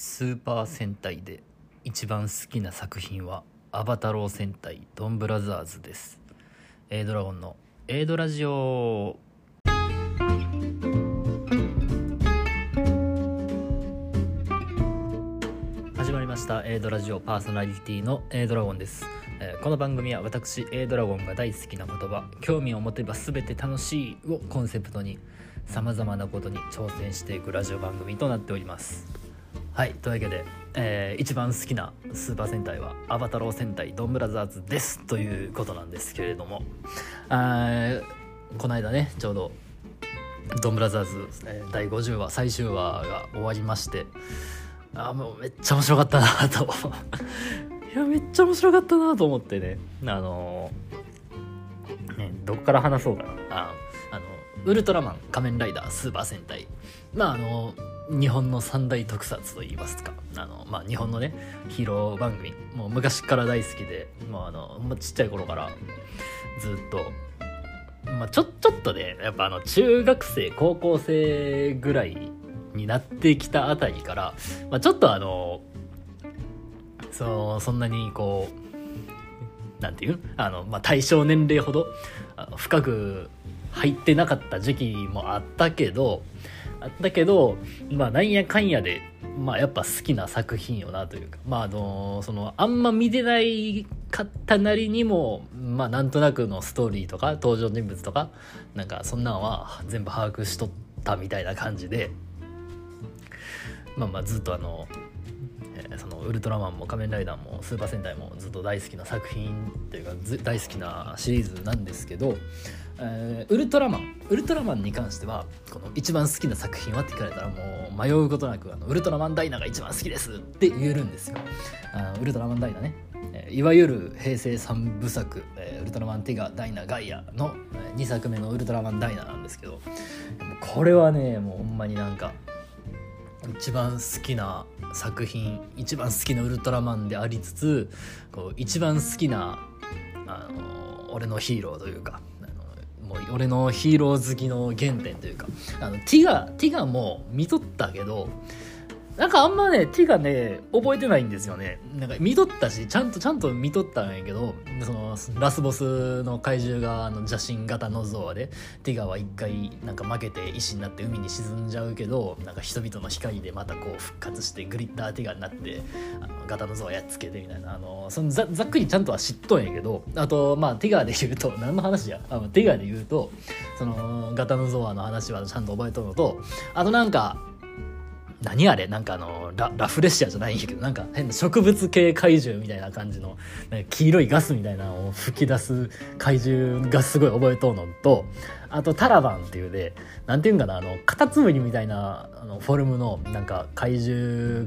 スーパー戦隊で一番好きな作品はアバタロー戦隊ドンブラザーズです。エイドラゴンのエイドラジオ。始まりました。エドラジオパーソナリティのエイドラゴンです、えーこの番組は私エイドラゴンが大好きな言葉興味を持てば全て楽しいをコンセプトにさまざまなことに挑戦していくラジオ番組となっております。はいというわけで、えー一番好きなスーパー戦隊はアバタロー戦隊ドンブラザーズですということなんですけれどもあこの間ねちょうどドンブラザーズ、えー第50話最終話が終わりましてあーもうめっちゃ面白かったなと。いやめっちゃ面白かったなと思ってね。あのーねどこから話そうかな。ああのウルトラマン仮面ライダースーパー戦隊。まああの日本の三大特撮といいますか。あの、まあ、日本のねヒーロー番組。もう昔から大好きでもうあのもうちっちゃい頃からずっと。まあ、ちょちょっとねやっぱあの中学生高校生ぐらいになってきたあたりから、まあ、ちょっとあのそうそんなにこうなんていう？あの、まあ、対象年齢ほど深く入ってなかった時期もあったけどあったけどまあなんやかんやでまあやっぱ好きな作品よなというか。まああのそのあんま見てないかったなりにもまあなんとなくのストーリーとか登場人物とかなんかそんなんは全部把握しとったみたいな感じで。まあまあずっとあのそのウルトラマンも仮面ライダーもスーパー戦隊もずっと大好きな作品っていうか大好きなシリーズなんですけど、えーウルトラマン。ウルトラマンに関してはこの一番好きな作品はって聞かれたらもう迷うことなくあのウルトラマンダイナが一番好きですって言えるんですよ。あウルトラマンダイナね。えーいわゆる平成三部作、えーウルトラマンティガダイナガイアの2作目のウルトラマンダイナなんですけどこれはねもうほんまになんか一番好きな作品一番好きなウルトラマンでありつつこう一番好きなあの俺のヒーローというかもう俺のヒーロー好きの原点というか。あのティガティガも見とったけどなんかあんまね、ティガね、覚えてないんですよね。なんか見とったし、ちゃんとちゃんと見とったんやけど、その、ラスボスの怪獣が、あの、邪神型のゾアで、ティガは一回、なんか負けて石になって海に沈んじゃうけど、なんか人々の光でまたこう復活して、グリッターティガになって、あの、型のゾアやっつけてみたいな、あの、そのざざっくりちゃんとは知っとんやけど、あと、まあ、ティガで言うと、何の話や？あのティガで言うと、その、型のゾアの話はちゃんと覚えとるのと、あとなんか、何あれ？なんかあのララフレシアじゃないんやけどなんか変な植物系怪獣みたいな感じの黄色いガスみたいなのを吹き出す怪獣がすごい覚えとうのとあとタラバンっていうでなんていうんかなあのカタツムリみたいなあのフォルムのなんか怪獣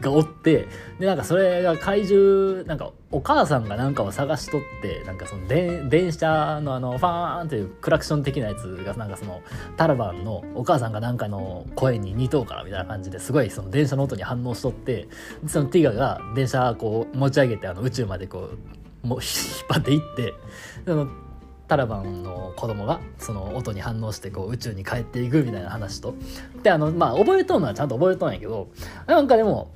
がおってでなんかそれが怪獣なんかお母さんがなんかを探しとってなんかその電車のあのファーンっていうクラクション的なやつがなんかそのタラバンのお母さんがなんかの声に似とうからみたいな感じですごいその電車の音に反応しとってそのティガが電車こう持ち上げてあの宇宙までこうもう引っ張っていってそのタラバンの子供がその音に反応してこう宇宙に帰っていくみたいな話と。であのまあ覚えとんのはちゃんと覚えとんやけどなんかでも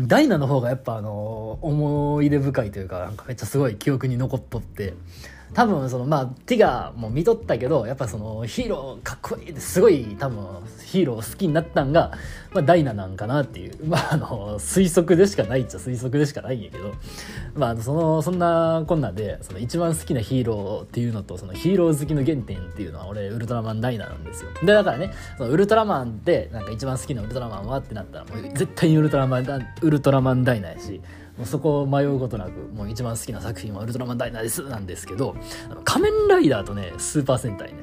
ダイナの方がやっぱあの思い出深いというかなんかめっちゃすごい記憶に残っとって。多分そのまあティガーも見とったけどやっぱそのヒーローかっこいいですごい多分ヒーロー好きになったんが、まあ、ダイナなんかなっていう。まああの推測でしかないっちゃ推測でしかないんやけど。まあそのそんなこんなでその一番好きなヒーローっていうのとそのヒーロー好きの原点っていうのは俺ウルトラマンダイナなんですよ。でだからねそのウルトラマンってなんか一番好きなウルトラマンはってなったらもう絶対にウルトラマンウルトラマンダイナやし。もうそこを迷うことなくもう一番好きな作品はウルトラマンダイナですなんですけどあの仮面ライダーとねスーパー戦隊ね。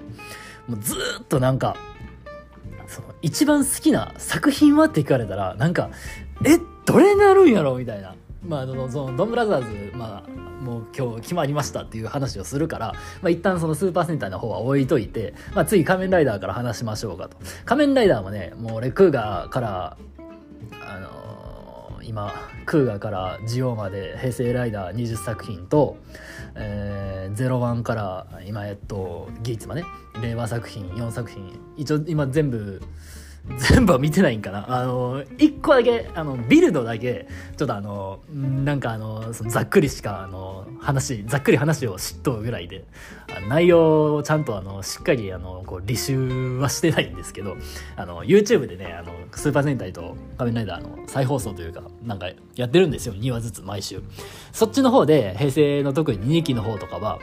もうずーっとなんかその一番好きな作品はって聞かれたらなんかえどれになるんやろ？みたいな。まあのそのドンブラザーズまあもう今日決まりましたっていう話をするから、まあ、一旦そのスーパー戦隊の方は置いといて、まあ、次仮面ライダーから話しましょうかと。仮面ライダーもねもう俺クーガーから今クーガーからジオまで平成ライダー20作品と、えー、01から今えっとギーツまで令和作品4作品一応今全部全部は見てないんかな。あの一個だけあのビルドだけちょっとあのなんかあのそのざっくりしかあの話ざっくり話を知っとるぐらいで内容をちゃんとあのしっかりあのこう履修はしてないんですけどあの YouTube でねあのスーパー戦隊と仮面ライダーの再放送というかなんかやってるんですよ。2話ずつ毎週。そっちの方で平成の特に2期の方とかは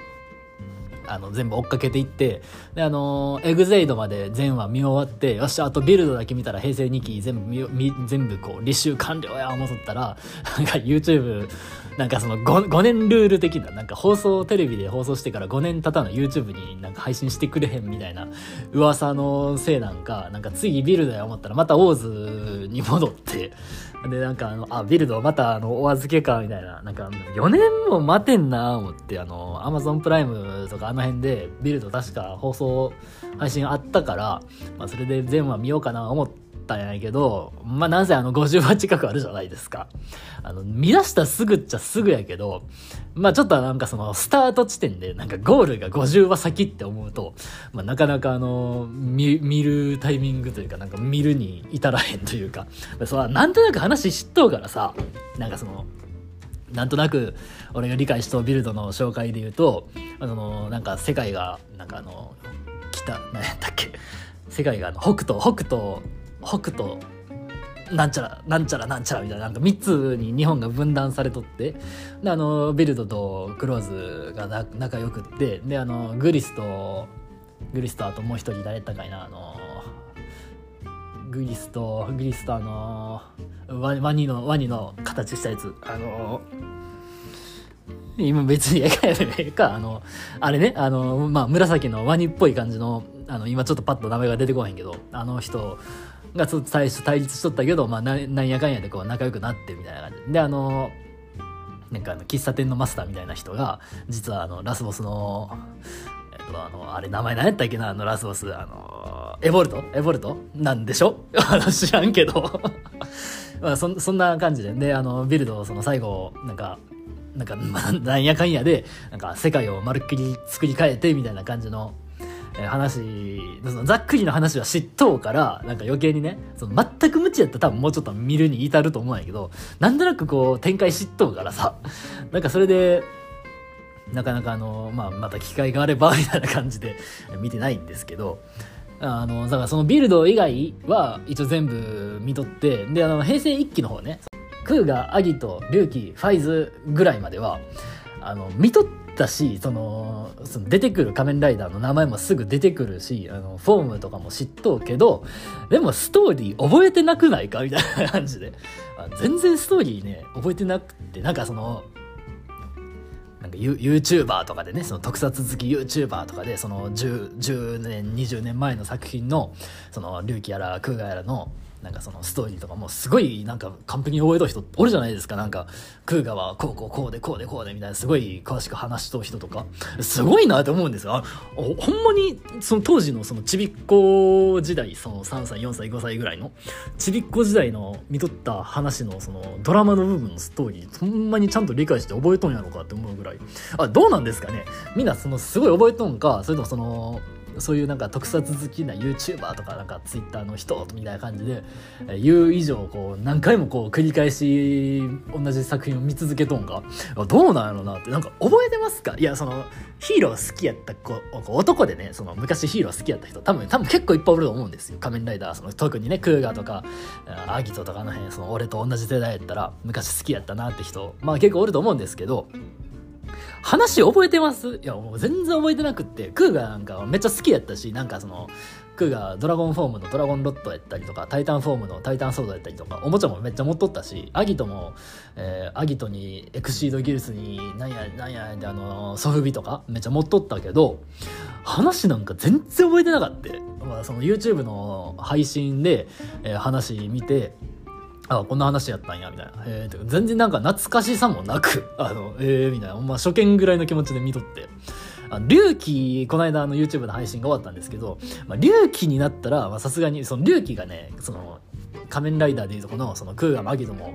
あの全部追っかけていってであのエグゼイドまで全話見終わってよっしゃあとビルドだけ見たら平成2期全部見全部こう履修完了や思っとったら なんか YouTube なんかその 5, 5年ルール的ななんか放送テレビで放送してから5年経たの YouTube になんか配信してくれへんみたいな噂のせいなんかなんか次ビルドや思ったらまたオーズに戻ってでなんかあのあビルドまたあのお預けかみたいななんか4年も待てんな思ってあの Amazon プライムとかの辺でビルド確か放送配信あったから、まあ、それで全話見ようかな思ったんやけどまあなんせあの50話近くあるじゃないですか。あの見出したすぐっちゃすぐやけどまあちょっとなんかそのスタート地点でなんかゴールが50話先って思うと、まあ、なかなかあの見るタイミングというかなんか見るに至らへんというか。それなんとなく話知っとうからさなんかそのなんとなく俺が理解しとうビルドの紹介で言うとあのなんか世界がなんかあの北何やったっけ？世界があの北斗北斗北斗なんちゃらなんちゃらなんちゃらみたいななんか3つに日本が分断されとってであのビルドとクローズが仲良くってであのグリスとグリスとあともう一人誰やったかいなあのグリスとグリスとあのワワニのワニの形したやつ。あの今別にええかやでか。あのあれねあのまあ紫のワニっぽい感じのあの今ちょっとパッと名前が出てこへんけどあの人がちょっと最初対立しとったけど、まあ、なんやかんやでこう仲良くなってみたいな感じ。であのなんかあの喫茶店のマスターみたいな人が実はあのラスボスのえっとあのあれ名前何やったっけなあのラスボス。あのエボルト？エボルト？なんでしょ？知らんけど。まあそそんな感じで。であのビルドその最後なんかなんか、まあ、なんやかんやでなんか世界をまるっきり作り変えてみたいな感じのえ話そのざっくりの話は知っとうからなんか余計にねその全く無知やったら多分もうちょっと見るに至ると思うんやけどなんとなくこう展開知っとうからさ。なんかそれでなかなかあの、まあ、また機会があればみたいな感じで見てないんですけどあのだからそのビルド以外は一応全部見とってであの平成一期の方ねクーガアギト龍騎ファイズぐらいまではあの見とってったしそのその出てくる仮面ライダーの名前もすぐ出てくるしあのフォームとかも知っとうけどでもストーリー覚えてなくないか？みたいな感じで。全然ストーリーね覚えてなくてなんかそのなんか YouTuber とかでねその特撮好き YouTuber とかでその 10, 10年20年前の作品のその龍騎やらクーガやらのなんかそのストーリーとかもすごいなんか完璧に覚えとる人おるじゃないですか。なんかクーガはこうこうこうでこうでこうでみたいなすごい詳しく話しとる人とか。すごいなって思うんですよ。ほんまにその当時のそのちびっこ時代その3歳4歳5歳ぐらいのちびっこ時代の見とった話のそのドラマの部分のストーリーほんまにちゃんと理解して覚えとんやろかって思うぐらい。あどうなんですかね。みんなそのすごい覚えとんかそれともそのそういうなんか特撮好きな YouTuber とかなんか Twitter の人みたいな感じで言う以上こう何回もこう繰り返し同じ作品を見続けとんか。どうなんやろなって。なんか覚えてますか？いやそのヒーロー好きやった子男でねその昔ヒーロー好きやった人。多分多分結構いっぱいおると思うんですよ。仮面ライダーその特にねクーガーとかアギトとかの辺その俺と同じ世代やったら昔好きやったなって人まあ結構おると思うんですけど話覚えてます？いや、もう全然覚えてなくって、クーガなんかめっちゃ好きやったし、なんかその、クーガドラゴンフォームのドラゴンロットやったりとか、タイタンフォームのタイタンソードやったりとか、おもちゃもめっちゃ持っとったし、アギトも、えー、アギトにエクシードギルスに、なんや、なんや、で、あの、ソフビとかめっちゃ持っとったけど、話なんか全然覚えてなかった。まあ、その YouTube の配信で、えー、話見て、あこんな話やったんやみたいな、えー、全然なんか懐かしさもなく あのえー、みたいな、まあ、初見ぐらいの気持ちで見とって。あの隆起この間あの YouTube の配信が終わったんですけど、まあ、隆起になったらまあさすがにその隆起がねその仮面ライダーでいうとこのそのクーガマギドも、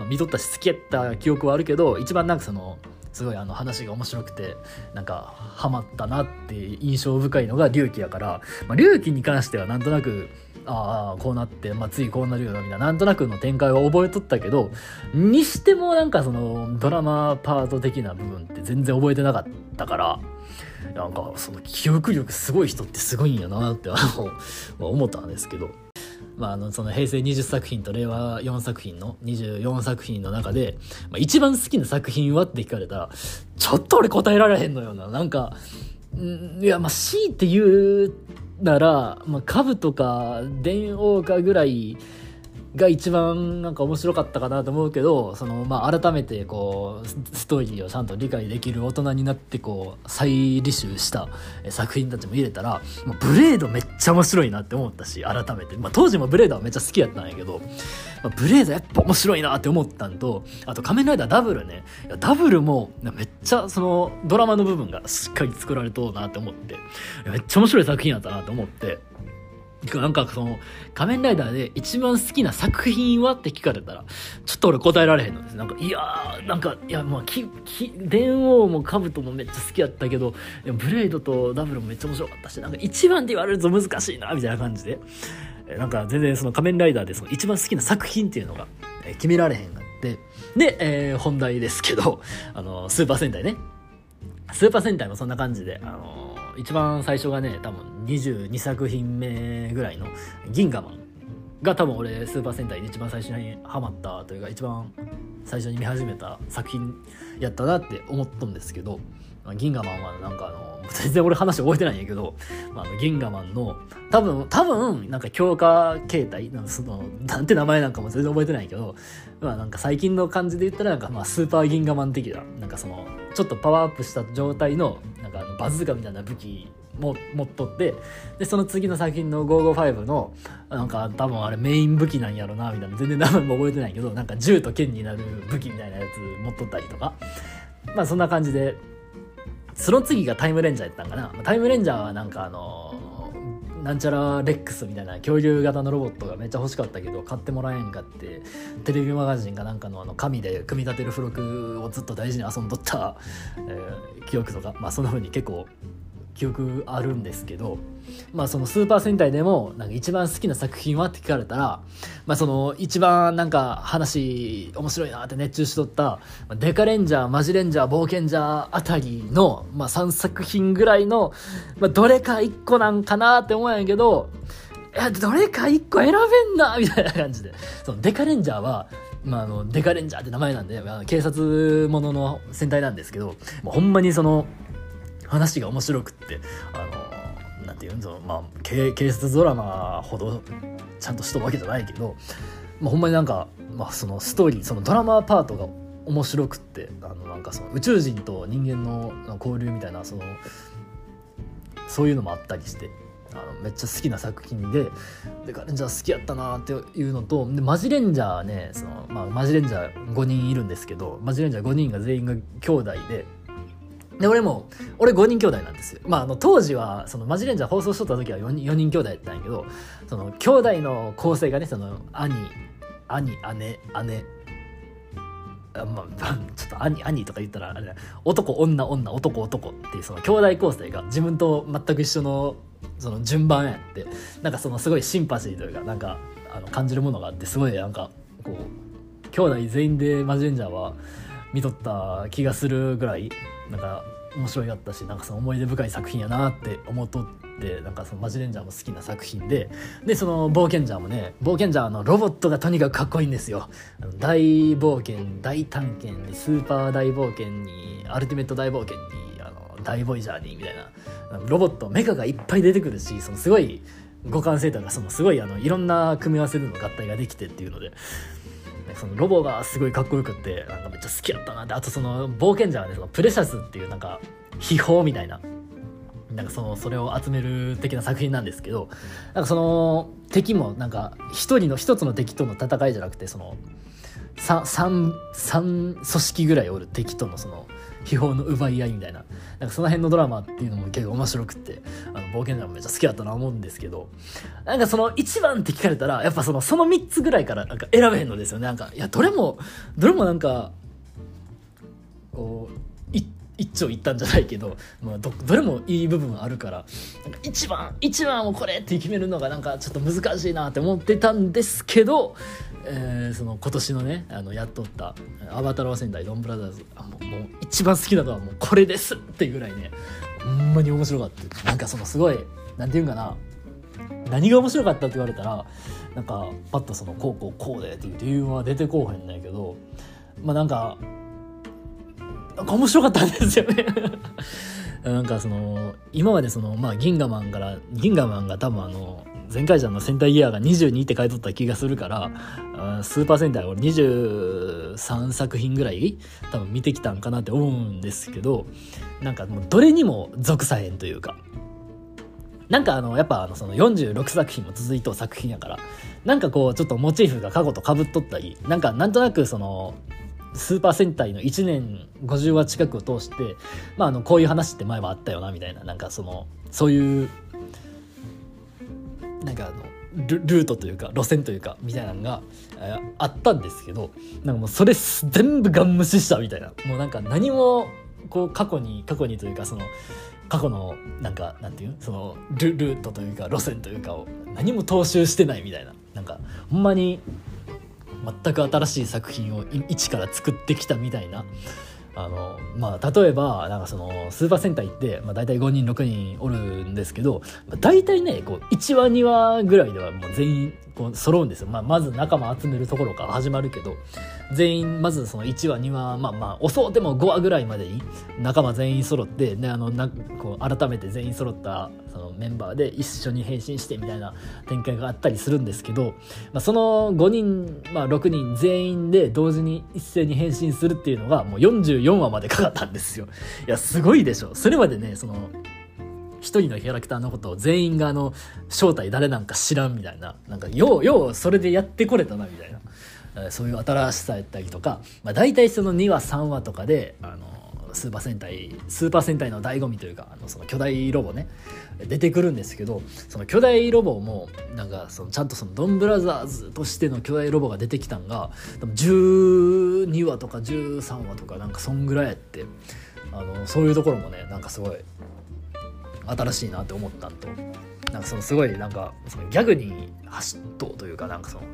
まあ、見とったし好きやった記憶はあるけど一番なんかそのすごいあの話が面白くてなんかハマったなって印象深いのが隆起やから、まあ、隆起に関してはなんとなくああこうなって、まあ、次こうなるよなみたいななんとなくの展開は覚えとったけどにしてもなんかそのドラマパート的な部分って全然覚えてなかったからなんかその記憶力すごい人ってすごいんやなって思ったんですけど。まあ、あのその平成20作品と令和4作品の24作品の中で、まあ、一番好きな作品はって聞かれたらちょっと俺答えられへんのよななんかいやまあ強いて言うなら、まあ、株とか電王かぐらいが一番なんか面白かったかなと思うけどその、まあ、改めてこうストーリーをちゃんと理解できる大人になってこう再履修した作品たちも入れたらもうブレードめっちゃ面白いなって思ったし改めて、まあ、当時もブレードはめっちゃ好きやったんやけど、まあ、ブレードやっぱ面白いなって思ったんとあと「仮面ライダーダブルね」ダブルもめっちゃそのドラマの部分がしっかり作られとうなって思ってめっちゃ面白い作品やったなと思って。なんかその、仮面ライダーで一番好きな作品はって聞かれたら、ちょっと俺答えられへんのです。なんか、いやー、なんか、いや、まあ、き、き、電王もカブトもめっちゃ好きやったけど、ブレイドとダブルもめっちゃ面白かったし、なんか一番って言われると難しいな、みたいな感じで。なんか全然その仮面ライダーでその一番好きな作品っていうのが決められへんがって。で、えー、本題ですけど、あの、スーパー戦隊ね。スーパー戦隊もそんな感じで、あの一番最初がね多分22作品目ぐらいの「銀河マン」が多分俺スーパー戦隊で一番最初にハマったというか一番最初に見始めた作品やったなって思ったんですけど銀河マンはなんかあの 全然俺話覚えてないんやけど、まあ、銀河マンの多分多分なんか強化形態なんそのなんて名前なんかも全然覚えてないけどまあなんか最近の感じで言ったらなんかまあスーパー銀河マン的ななんかそのちょっとパワーアップした状態のかあのバズーカみたいな武器も持っとってでその次の作品の555のなんか多分あれメイン武器なんやろなみたいな全然名前も覚えてないけどなんか銃と剣になる武器みたいなやつ持っとったりとか。まあそんな感じでその次がタイムレンジャーやったんかな。タイムレンジャーはなんかあのなんちゃらレックスみたいな恐竜型のロボットがめっちゃ欲しかったけど買ってもらえんかってテレビマガジンがなんかのあの紙で組み立てる付録をずっと大事に遊んどった、えー、記憶とかまあそんな風に結構記憶あるんですけど、まあそのスーパー戦隊でもなんか一番好きな作品はって聞かれたら、まあその一番なんか話面白いなって熱中しとった、デカレンジャー、マジレンジャー、冒険ジャーあたりの、まあ3作品ぐらいの、まあどれか1個なんかなって思うんやけど、いや、どれか1個選べんなみたいな感じで。そのデカレンジャーは、まあ、あのデカレンジャーって名前なんで、まあ、警察ものの戦隊なんですけどもうほんまにその話が面白くってあのなんていうのまあ警察ドラマほどちゃんとしとるわけじゃないけど、まあ、ほんまになんか、まあ、そのストーリーそのドラマパートが面白くってあのなんかその宇宙人と人間の交流みたいなそのそういうのもあったりしてあのめっちゃ好きな作品ででガレンジャー好きやったなっていうのとでマジレンジャーねその、まあ、マジレンジャー5人いるんですけどマジレンジャー5人が全員が兄弟でで、俺も、俺5人兄弟なんですよ。まあ、あの、当時は、その、マジレンジャー放送しとった時は4人 ,4 人兄弟やったんやけど、その、兄弟の構成がね、その、兄、兄、姉、姉、あまあ、ちょっと兄、兄とか言ったら、あれ男、女、女、男、男っていう、その、兄弟構成が自分と全く一緒の、その、順番やって、なんかその、すごいシンパシーというか、なんか、あの、感じるものがあって、すごい、なんか、こう、兄弟全員でマジレンジャーは、見とった気がするぐらいなんか面白いかったしなんかその思い出深い作品やなって思っとってなんかそのマジレンジャーも好きな作品ででその冒険ジャーもね冒険ジャーのロボットがとにかくかっこいいんですよ。大冒険大探検にスーパー大冒険にアルティメット大冒険にあの大ボイジャーにみたいなロボットメカがいっぱい出てくるしそのすごい互換性とかそのすごいあのいろんな組み合わせでの合体ができてっていうのでそのロボがすごいかっこよくってなんかめっちゃ好きやったなって。あとその冒険者はねそのプレシャスっていうなんか秘宝みたいななんかそのそれを集める的な作品なんですけどなんかその敵もなんか一人の一つの敵との戦いじゃなくてその 3, 3, 3組織ぐらいおる敵とのその秘宝の奪い合いみたいな。なんかその辺のドラマっていうのも結構面白くってあの冒険者もめっちゃ好きだったな思うんですけどなんかその1番って聞かれたらやっぱそのその3つぐらいからなんか選べへんのですよね。なんかいやどれもどれもなんかこう一長一短じゃないけど、まあ、どどれもいい部分あるからなんか一番一番をこれって決めるのがなんかちょっと難しいなって思ってたんですけど、えー、その今年のねあのやっとった「アバタロー仙台ドンブラザーズ」あもうもう一番好きなのはもうこれですっていうぐらいねほんまに面白かった。なんかそのすごいなんていうんかな何が面白かったって言われたらなんかパッとそのこうこうこうでっていう理由は出てこうへんないけどまあなんかなんか面白かったんですよね。なんかその今までそのまあ銀河マンから銀河マンが多分あの前回じゃの戦隊ギアが22って書いとった気がするからスーパー戦隊を23作品ぐらい多分見てきたんかなって思うんですけどなんかもうどれにも属さへんというか。なんかあのやっぱあのその46作品も続いと作品やからなんかこうちょっとモチーフが過去とかぶっとったりなんかなんとなくそのスーパー戦隊の1年50話近くを通して、まあ、あのこういう話って前はあったよなみたいななんかそのそういうなんかあのルートというか路線というかみたいなのがあったんですけどなんかもうそれ全部ガン無視したみたいな。もうなんか何もこう過去に過去にというかその過去のなんかなんていう？そのルルートというか路線というかを何も踏襲してないみたいな。なんかほんまに全く新しい作品を一から作ってきたみたいな。あのまあ例えばなんかそのスーパー戦隊って、まあ、大体5人6人おるんですけど、まあ、大体ねこう1話2話ぐらいではもう全員こう揃うんですよ、まあ、まず仲間集めるところから始まるけど全員まずその1話2話まあまあ遅うても5話ぐらいまでに仲間全員揃ってであのなこう改めて全員揃ったそのメンバーで一緒に変身してみたいな展開があったりするんですけど、まあ、その5人、まあ、6人全員で同時に一斉に変身するっていうのがもう44話までかかったんですよ。いやすごいでしょそれまでねその一人のキャラクターのことを全員があの正体誰なんか知らんみたいな。なんかようようそれでやってこれたなみたいな、えー、そういう新しさやったりとか、まあ、大体その2話3話とかであのスーパー戦隊スーパー戦隊の醍醐味というかあのその巨大ロボね出てくるんですけどその巨大ロボもなんかそのちゃんとそのドンブラザーズとしての巨大ロボが出てきたんが多分12話とか13話とかなんかそんぐらいやってあのそういうところもねなんかすごい新しいなって思ったんと。なんかそのすごいなんかそのギャグに走っとうというかなんかその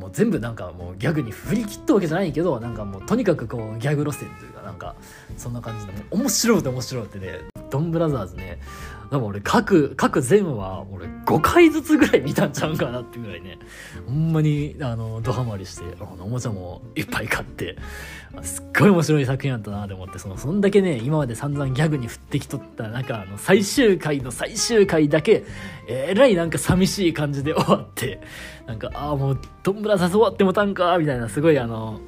もう全部なんかもうギャグに振り切ったわけじゃないけどなんかもうとにかくこうギャグ路線というかなんかそんな感じでも面白いって面白いってねドンブラザーズねでも俺各各全話俺5回ずつぐらい見たんちゃうかなってぐらいね。ほんまにあのドハマりしてあのおもちゃもいっぱい買ってすっごい面白い作品やったなと思ってそのそんだけね今まで散々ギャグに振ってきとった中あの最終回の最終回だけえらいなんか寂しい感じで終わってなんかああもうドンブラザーズ終わってもたんかみたいなすごいあの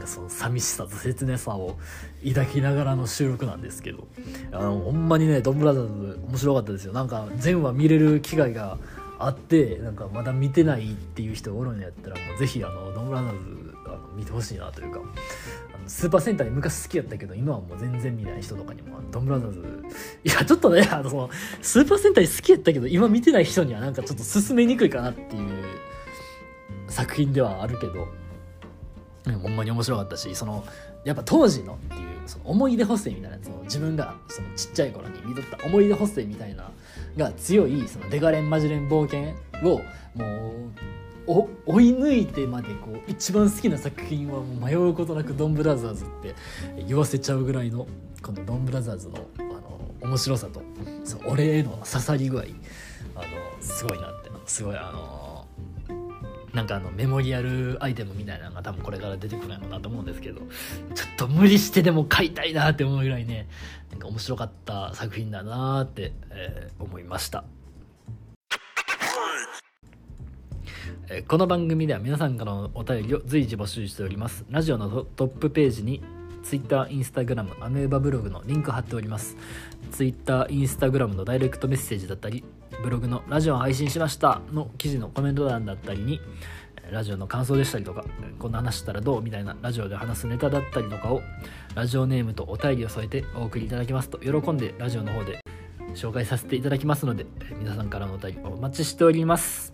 かその寂しさと切なさを抱きながらの収録なんですけどあのほんまにねドンブラザーズ面白かったですよ。なんか全話見れる機会があってなんかまだ見てないっていう人おるんやったらもうぜひあのドンブラザーズあの見てほしいなというかあのスーパーセンター昔好きやったけど今はもう全然見ない人とかにもドンブラザーズいやちょっとねあのそのスーパー戦隊好きやったけど今見てない人にはなんかちょっと進めにくいかなっていう作品ではあるけどほんまに面白かったしそのやっぱ当時のっていうその思い出補正みたいなその自分がそのちっちゃい頃に見とった思い出補正みたいなが強いそのデカレンマジレン冒険をもう追い抜いてまでこう一番好きな作品はもう迷うことなくドンブラザーズって言わせちゃうぐらいのこのドンブラザーズのあの面白さとその俺への刺さり具合あのすごいなってすごいあのなんかあのメモリアルアイテムみたいなのが多分これから出てくるのかなと思うんですけどちょっと無理してでも買いたいなって思うぐらいねなんか面白かった作品だなって、えー、思いました。この番組では皆さんからのお便りを随時募集しております。ラジオのトップページに Twitter、Instagram、アメーバブログのリンク貼っております。Twitter、Instagram のダイレクトメッセージだったり、ブログのラジオ配信しましたの記事のコメント欄だったりに、ラジオの感想でしたりとか、こんな話したらどうみたいなラジオで話すネタだったりとかを、ラジオネームとお便りを添えてお送りいただきますと、喜んでラジオの方で紹介させていただきますので、皆さんからのお便りお待ちしております。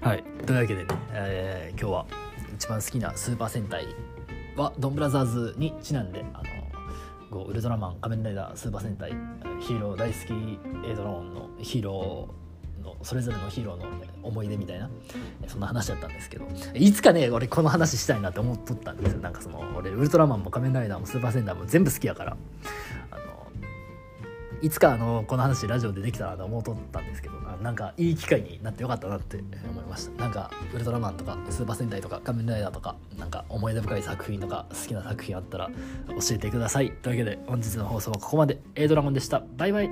はいというわけでね、えー今日は一番好きなスーパー戦隊はドンブラザーズにちなんであのウルトラマン仮面ライダースーパー戦隊ヒーロー大好きエドローンのヒーローのそれぞれのヒーローの思い出みたいな。そんな話だったんですけどいつかね俺この話したいなって思っとったんですよ。なんかその俺ウルトラマンも仮面ライダーもスーパー戦隊も全部好きやから。いつかあのこの話ラジオでできたらなと思うとったんですけどあなんかいい機会になってよかったなって思いました。なんかウルトラマンとかスーパー戦隊とか仮面ライダーとかなんか思い出深い作品とか好きな作品あったら教えてください。というわけで本日の放送はここまで。A ドラゴンでした。バイバイ。